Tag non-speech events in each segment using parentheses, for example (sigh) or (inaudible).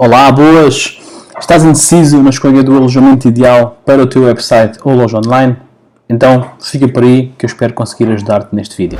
Olá, boas! Estás indeciso na escolha do alojamento ideal para o teu website ou loja online? Então fica por aí que eu espero conseguir ajudar-te neste vídeo.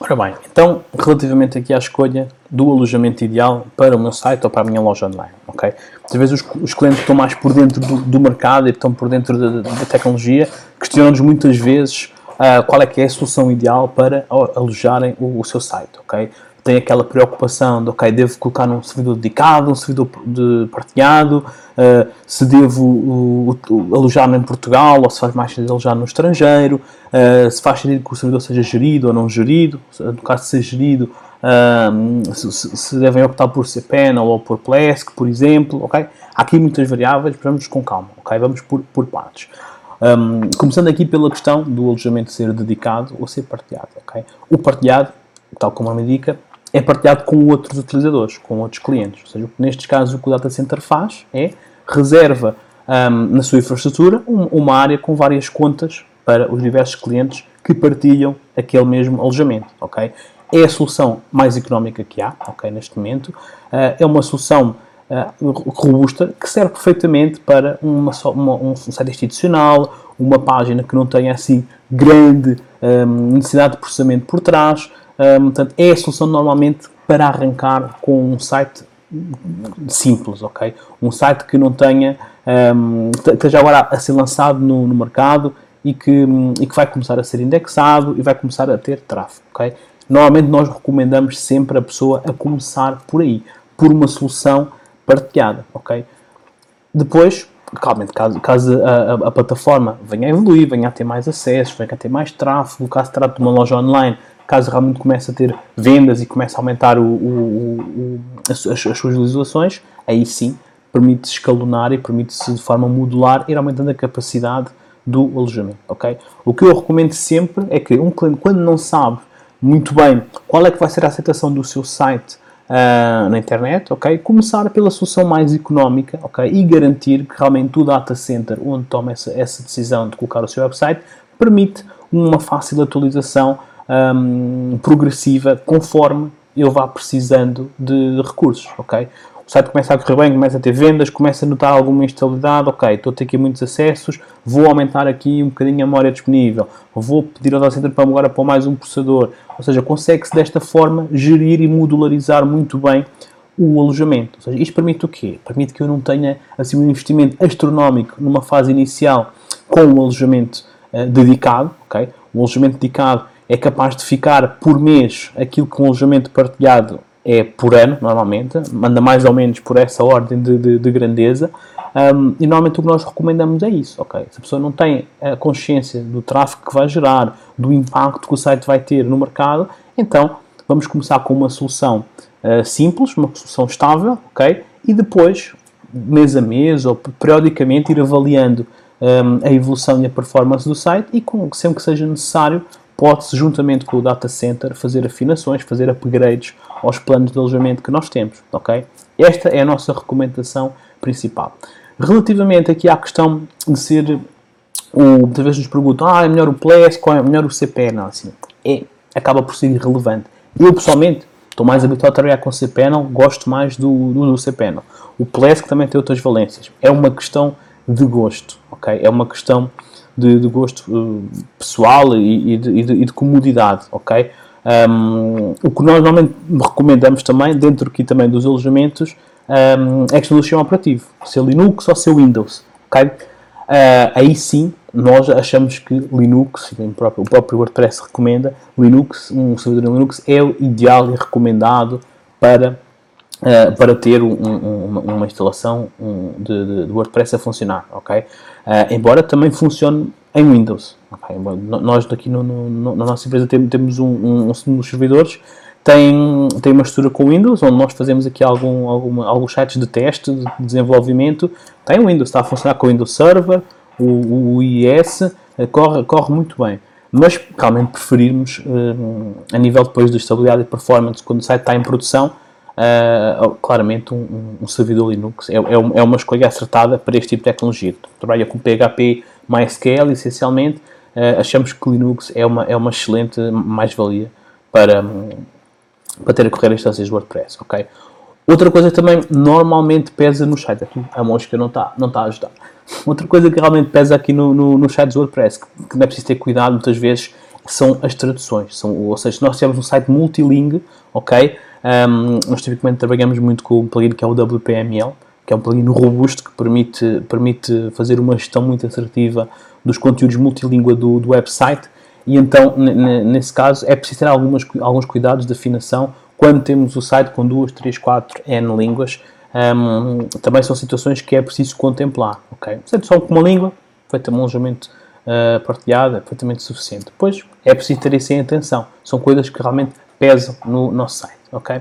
Ora bem, então relativamente aqui à escolha do alojamento ideal para o meu site ou para a minha loja online, ok? Às vezes os, os clientes que estão mais por dentro do, do mercado e estão por dentro da, da tecnologia questionam-nos muitas vezes uh, qual é que é a solução ideal para alojarem o, o seu site, ok? Tem aquela preocupação de, ok, devo colocar num servidor dedicado, um servidor de partilhado, uh, se devo uh, alojar em Portugal ou se faz mais sentido alojar no estrangeiro, uh, se faz sentido que o servidor seja gerido ou não gerido, no caso de ser gerido, se, se, devem optar por cPanel ou por Plesk, por exemplo, ok? Há aqui muitas variáveis, vamos com calma, ok? Vamos por, por partes. Um, começando aqui pela questão do alojamento ser dedicado ou ser partilhado. O partilhado, tal como a me indica, é partilhado com outros utilizadores, com outros clientes. Ou seja, nestes casos o que o data center faz é reserva um, na sua infraestrutura uma área com várias contas para os diversos clientes que partilham aquele mesmo alojamento. É a solução mais económica que há neste momento. Uh, é uma solução robusta que serve perfeitamente para uma, uma, um site institucional, uma página que não tenha assim grande um, necessidade de processamento por trás. Um, portanto, é a solução normalmente para arrancar com um site simples, ok? Um site que não tenha, um, esteja agora a ser lançado no, no mercado e que, e que vai começar a ser indexado e vai começar a ter tráfego, ok? Normalmente nós recomendamos sempre a pessoa a começar por aí, por uma solução partilhada, ok? Depois, claramente, caso, caso a, a, a, plataforma venha a evoluir, venha a ter mais acessos, venha a ter mais tráfego, caso trate de uma loja online, caso realmente comece a ter vendas e comece a aumentar o, o, o, as, as, suas visualizações, aí sim permite-se escalonar e permite-se de forma modular ir aumentando a capacidade do alojamento, ok? O que eu recomendo sempre é que um cliente, quando não sabe muito bem qual é que vai ser a aceitação do seu site uh, na internet, ok? Começar pela solução mais económica, ok? E garantir que realmente o data center onde toma essa, essa decisão de colocar o seu website permite uma fácil atualização um, progressiva conforme eu vá precisando de recursos, ok? Site começa a correr bem, começa a ter vendas, começa a notar alguma instabilidade, ok, estou a ter aqui muitos acessos, vou aumentar aqui um bocadinho a memória disponível, vou pedir ao data center para agora pôr mais um processador, ou seja, consegue-se desta forma gerir e modularizar muito bem o alojamento. Ou seja, isto permite o quê? Permite que eu não tenha assim, um investimento astronómico numa fase inicial com o alojamento uh, dedicado, ok? O alojamento dedicado é capaz de ficar por mês aquilo que um alojamento partilhado é por ano, normalmente, manda mais ou menos por essa ordem de, de, de grandeza, um, e normalmente o que nós recomendamos é isso, ok? Se a pessoa não tem a consciência do tráfego que vai gerar, do impacto que o site vai ter no mercado, então vamos começar com uma solução uh, simples, uma solução estável, ok? E depois, mês a mês ou periodicamente, ir avaliando um, a evolução e a performance do site e, com, sempre que seja necessário, pode-se, juntamente com o data center, fazer afinações, fazer upgrades aos planos de alojamento que nós temos, ok? Esta é a nossa recomendação principal. Relativamente aqui à questão de ser, o, muitas vezes nos perguntam, ah, é melhor o Plesk ou é melhor o cPanel? Assim, é, acaba por ser irrelevante. Eu, pessoalmente, estou mais habituado a trabalhar com cPanel, gosto mais do, do, do cPanel. O Plesk também tem outras valências. É uma questão de gosto, ok? É uma questão de, de gosto uh, pessoal e, de, e, de, e, de, comodidade, ok? Um, o que nós normalmente recomendamos também, dentro aqui também dos alojamentos, um, é a questão do sistema operativo, se é Linux ou se é Windows, ok? Uh, aí sim, nós achamos que Linux, o próprio, o próprio WordPress recomenda, Linux, um servidor em Linux é o ideal e recomendado para Uh, para ter um, um, uma instalação um, de, de, WordPress a funcionar, ok? Uh, embora também funcione em Windows, ok? Nós aqui no, no, na nossa empresa temos, um, um, dos servidores tem, tem uma estrutura com Windows, onde nós fazemos aqui algum, alguns sites de teste, de desenvolvimento, tem Windows, está a funcionar com o Windows Server, o, o IIS, uh, corre, corre muito bem mas realmente preferirmos, a nível depois de estabilidade e performance, quando o site está em produção, Uh, claramente um, um, servidor Linux é, é, é, uma escolha acertada para este tipo de tecnologia. Trabalha com PHP MySQL essencialmente, uh, achamos que Linux é uma, é uma excelente mais-valia para, para ter a correr instâncias WordPress, ok? Outra coisa também normalmente pesa no site, aqui a mosca não está não tá a ajudar. (laughs) Outra coisa que realmente pesa aqui no, no, no site de WordPress, que, que não é preciso ter cuidado muitas vezes, são as traduções. São, ou seja, se nós temos um site multilingue, ok? Um, nós tipicamente trabalhamos muito com um plugin que é o WPML, que é um plugin robusto que permite, permite fazer uma gestão muito assertiva dos conteúdos multilíngua do, do website e então, nesse caso, é preciso ter algumas, alguns cuidados de afinação quando temos o site com duas, três, quatro N línguas. Um, também são situações que é preciso contemplar. Okay? Sendo só com uma língua, feita um alojamento uh, partilhado, é perfeitamente suficiente. Depois, é preciso ter isso em atenção. São coisas que realmente pesam no nosso site. Okay?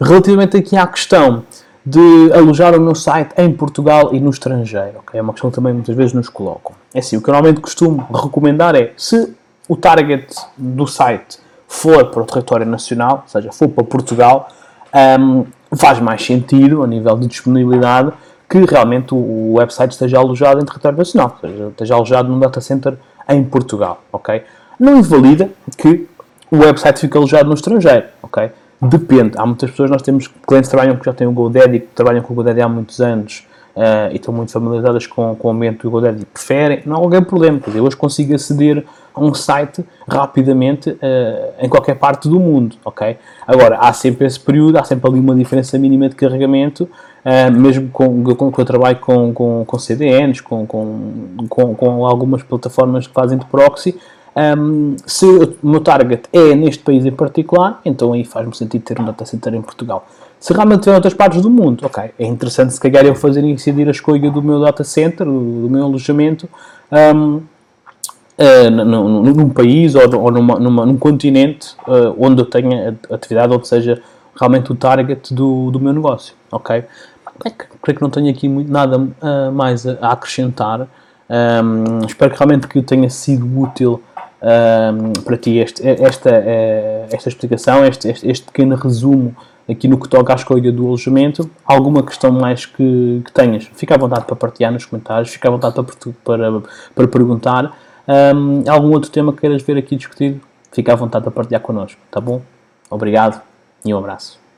Relativamente aqui à questão de alojar o meu site em Portugal e no estrangeiro. Okay? É uma questão que também muitas vezes nos colocam. É assim, o que eu normalmente costumo recomendar é, se o target do site for para o território nacional, ou seja, for para Portugal, um, faz mais sentido, a nível de disponibilidade, que realmente o website esteja alojado em território nacional, ou seja, esteja alojado num data center em Portugal, ok? Não invalida que o website fique alojado no estrangeiro, ok? Depende. Há muitas pessoas, nós temos clientes que trabalham que já têm o GoDaddy, que trabalham com o GoDaddy há muitos anos, uh, e estão muito familiarizadas com, com o ambiente do GoDaddy e preferem, não há algum problema. Dizer, eu hoje consigo aceder a um site rapidamente uh, em qualquer parte do mundo, ok? Agora, há sempre esse período, há sempre ali uma diferença mínima de carregamento, uh, mesmo com, com, com eu trabalho com, com, com CDNs, com, com, com, com algumas plataformas que fazem de proxy, um, se o meu target é neste país em particular, então aí faz-me sentido ter um data center em Portugal. Se realmente tiver outras partes do mundo, ok, é interessante se calhar eu fazer incidir a escolha do meu data center, do, do meu alojamento, um, uh, num, num, país ou, ou numa, numa, num continente uh, onde eu tenha atividade, ou seja, realmente o target do, do meu negócio, ok? É creio que não tenho aqui muito, nada uh, mais a, a acrescentar. Um, espero que realmente que tenha sido útil um, para ti este, esta, eh, esta explicação, este, este, este, pequeno resumo aqui no que toca à escolha do alojamento. Alguma questão mais que, que tenhas, fica à vontade para partilhar nos comentários, fica à vontade para, para, para perguntar. Um, algum outro tema que queiras ver aqui discutido, fica à vontade para partilhar connosco, tá bom? Obrigado e um abraço.